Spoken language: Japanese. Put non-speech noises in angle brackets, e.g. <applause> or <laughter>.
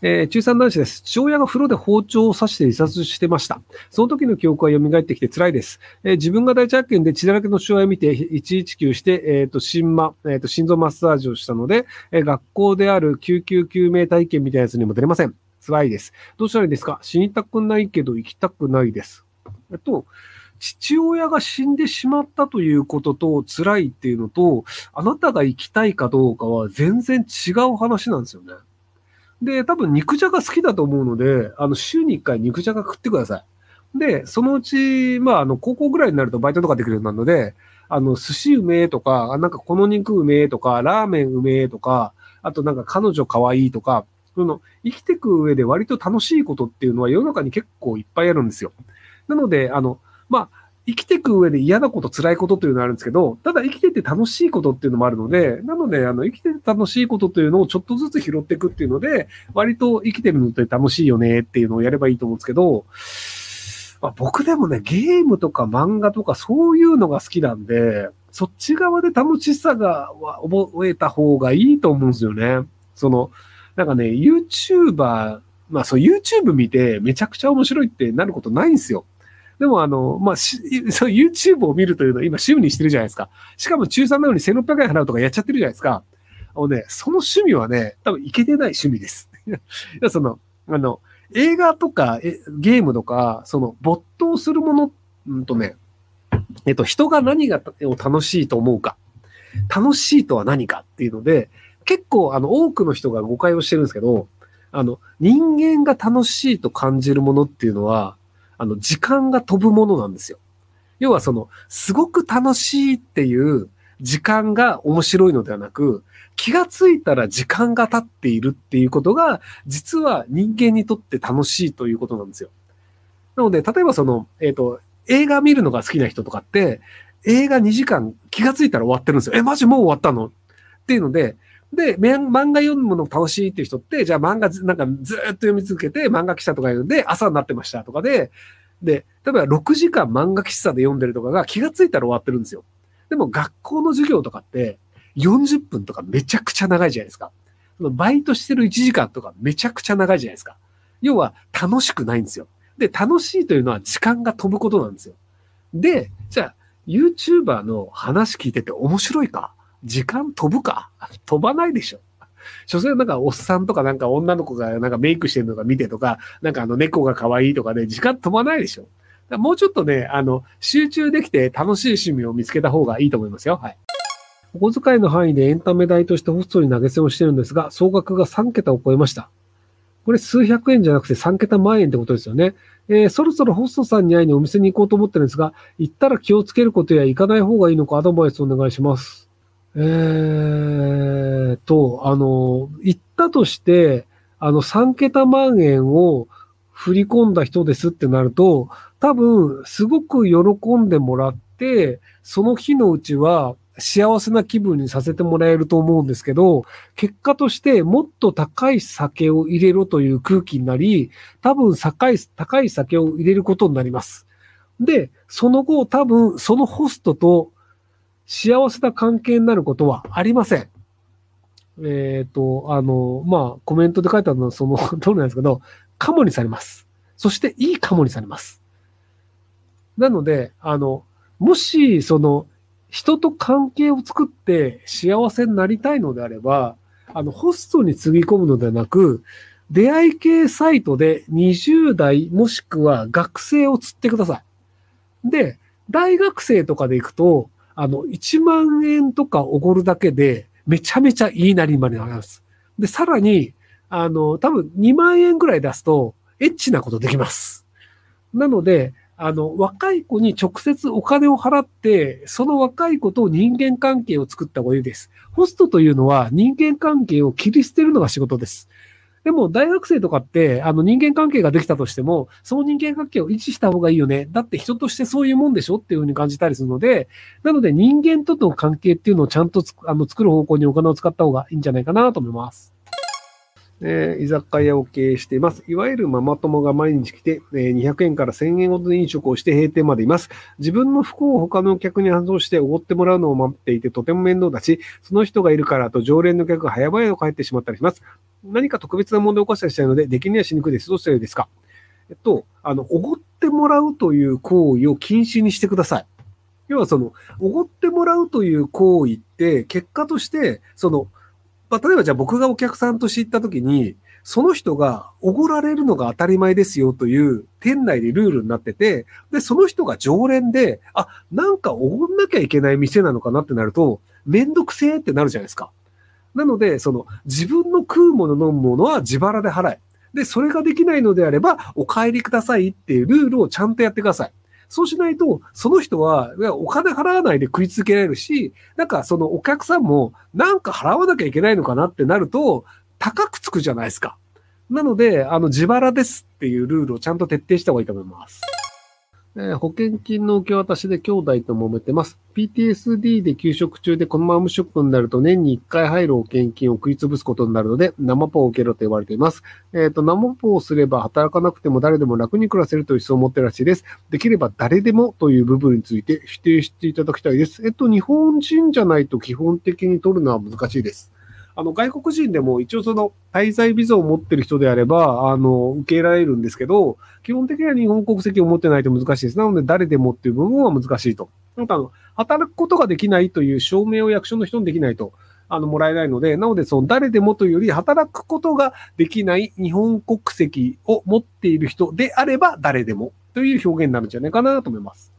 えー中産男子です。父親が風呂で包丁を刺して自殺してました。その時の記憶が蘇ってきて辛いです。えー自分が第一発見で血だらけの父親を見て119して、えっ、と、心マ、えっ、と、心臓マッサージをしたので、え学校である救急救命体験みたいなやつにも出れません。辛いです。どうしたらいいですか？死にたくないけど生きたくないです。えっと、父親が死んでしまったということと辛いっていうのと、あなたが生きたいかどうかは全然違う話なんですよね。で、多分肉じゃが好きだと思うので、あの、週に1回肉じゃが食ってください。で、そのうち、まあ、あの、高校ぐらいになるとバイトとかできるようになるので、あの、寿司うめえとか、なんかこの肉うめえとか、ラーメンうめえとか、あとなんか彼女可愛いとか、その、生きていく上で割と楽しいことっていうのは世の中に結構いっぱいあるんですよ。なので、あの、まあ、生きていく上で嫌なこと、辛いことというのはあるんですけど、ただ生きてて楽しいことっていうのもあるので、なので、あの、生きてて楽しいことというのをちょっとずつ拾っていくっていうので、割と生きてるのって楽しいよねっていうのをやればいいと思うんですけど、まあ、僕でもね、ゲームとか漫画とかそういうのが好きなんで、そっち側で楽しさが覚えた方がいいと思うんですよね。その、なんかね、YouTuber、まあそう YouTube 見てめちゃくちゃ面白いってなることないんですよ。でもあの、まあ、し <laughs> そ YouTube を見るというのは今趣味にしてるじゃないですか。しかも中3なのに1600円払うとかやっちゃってるじゃないですか。あのね、その趣味はね、多分いけてない趣味です。<laughs> いや、その、あの、映画とかえゲームとか、その没頭するもの、うんとね、えっと、人が何がを楽しいと思うか。楽しいとは何かっていうので、結構あの多くの人が誤解をしてるんですけど、あの、人間が楽しいと感じるものっていうのは、あの、時間が飛ぶものなんですよ。要はその、すごく楽しいっていう時間が面白いのではなく、気がついたら時間が経っているっていうことが、実は人間にとって楽しいということなんですよ。なので、例えばその、えっ、と、映画見るのが好きな人とかって、映画2時間気がついたら終わってるんですよ。え、マジもう終わったの？っていうので、で、漫画読むの楽しいっていう人って、じゃあ漫画ずなんかずっと読み続けて漫画喫茶とか言うんで朝になってましたとかで、で、例えば6時間漫画喫茶で読んでるとかが気がついたら終わってるんですよ。でも学校の授業とかって40分とかめちゃくちゃ長いじゃないですか。バイトしてる1時間とかめちゃくちゃ長いじゃないですか。要は楽しくないんですよ。で、楽しいというのは時間が飛ぶことなんですよ。で、じゃあ YouTuber の話聞いてて面白いか？時間飛ぶか？飛ばないでしょ。所詮なんかおっさんとかなんか女の子がなんかメイクしてるのが見てとか、なんかあの猫が可愛いとかで、時間飛ばないでしょ。だもうちょっとね、あの、集中できて楽しい趣味を見つけた方がいいと思いますよ。はい。お小遣いの範囲でエンタメ代としてホストに投げ銭をしてるんですが、総額が3桁を超えました。これ数百円じゃなくて3桁万円ってことですよね。えーそろそろホストさんに会いにお店に行こうと思ってるんですが、行ったら気をつけることや行かない方がいいのかアドバイスお願いします。えーと、あの、行ったとして、あの、3桁万円を振り込んだ人ですってなると、多分、すごく喜んでもらって、その日のうちは幸せな気分にさせてもらえると思うんですけど、結果としてもっと高い酒を入れろという空気になり、多分高い、高い酒を入れることになります。で、その後多分そのホストと幸せな関係になることはありません。えっ、と、あの、まあ、コメントで書いてあるのはその <laughs> 通りなんですけど、カモにされます。そしていいカモにされます。なので、あの、もし、その、人と関係を作って幸せになりたいのであれば、あの、ホストにつぎ込むのではなく、出会い系サイトで20代もしくは学生を釣ってください。で、大学生とかで行くと、あの、1万円とかおごるだけで、めちゃめちゃいいなりまでなります。で、さらに、あの、多分2万円ぐらい出すと、エッチなことできます。なので、あの、若い子に直接お金を払って、その若い子と人間関係を作った方がいいです。ホストというのは人間関係を切り捨てるのが仕事です。でも大学生とかって、あの人間関係ができたとしても、その人間関係を維持した方がいいよね。だって人としてそういうもんでしょっていうふうに感じたりするので、なので人間との関係っていうのをちゃんとあの作る方向にお金を使った方がいいんじゃないかなと思います。えー居酒屋を経営しています。いわゆるママ友が毎日来て、えー200円から1000円ほどで飲食をして閉店までいます。自分の不幸を他のお客に反応しておごってもらうのを待っていてとても面倒だし、その人がいるからと常連の客が早々と帰ってしまったりします。何か特別な問題を起こしたりしたいので、出来にはしにくいです。どうしたらいいですか？えっと、あの、おごってもらうという行為を禁止にしてください。要はその、おごってもらうという行為って、結果として、その、まあ、例えばじゃあ僕がお客さんとして行った時に、その人がおごられるのが当たり前ですよという店内でルールになってて、で、その人が常連で、あ、なんかおごんなきゃいけない店なのかなってなると、めんどくせえってなるじゃないですか。なので、その自分の食うもの飲むものは自腹で払え。で、それができないのであれば、お帰りくださいっていうルールをちゃんとやってください。そうしないと、その人は、お金払わないで食い続けられるし、なんかそのお客さんも、なんか払わなきゃいけないのかなってなると、高くつくじゃないですか。なので、あの、自腹ですっていうルールをちゃんと徹底した方がいいと思います。えー、保険金の受け渡しで兄弟と揉めてます。PTSD で休職中でこのまま無職になると年に1回入る保険金を食い潰すことになるので生ポを受けろと言われています。えっ、ー、と、生ポをすれば働かなくても誰でも楽に暮らせるという思想を持ってるらしいです。できれば誰でもという部分について否定していただきたいです。えっと、日本人じゃないと基本的に取るのは難しいです。あの、外国人でも一応その滞在ビザを持ってる人であれば、あの、受けられるんですけど、基本的には日本国籍を持ってないと難しいです。なので、誰でもっていう部分は難しいと。あと、あの、働くことができないという証明を役所の人にできないと。あの、もらえないので、なので、その誰でもというより、働くことができない日本国籍を持っている人であれば、誰でもという表現になるんじゃないかなと思います。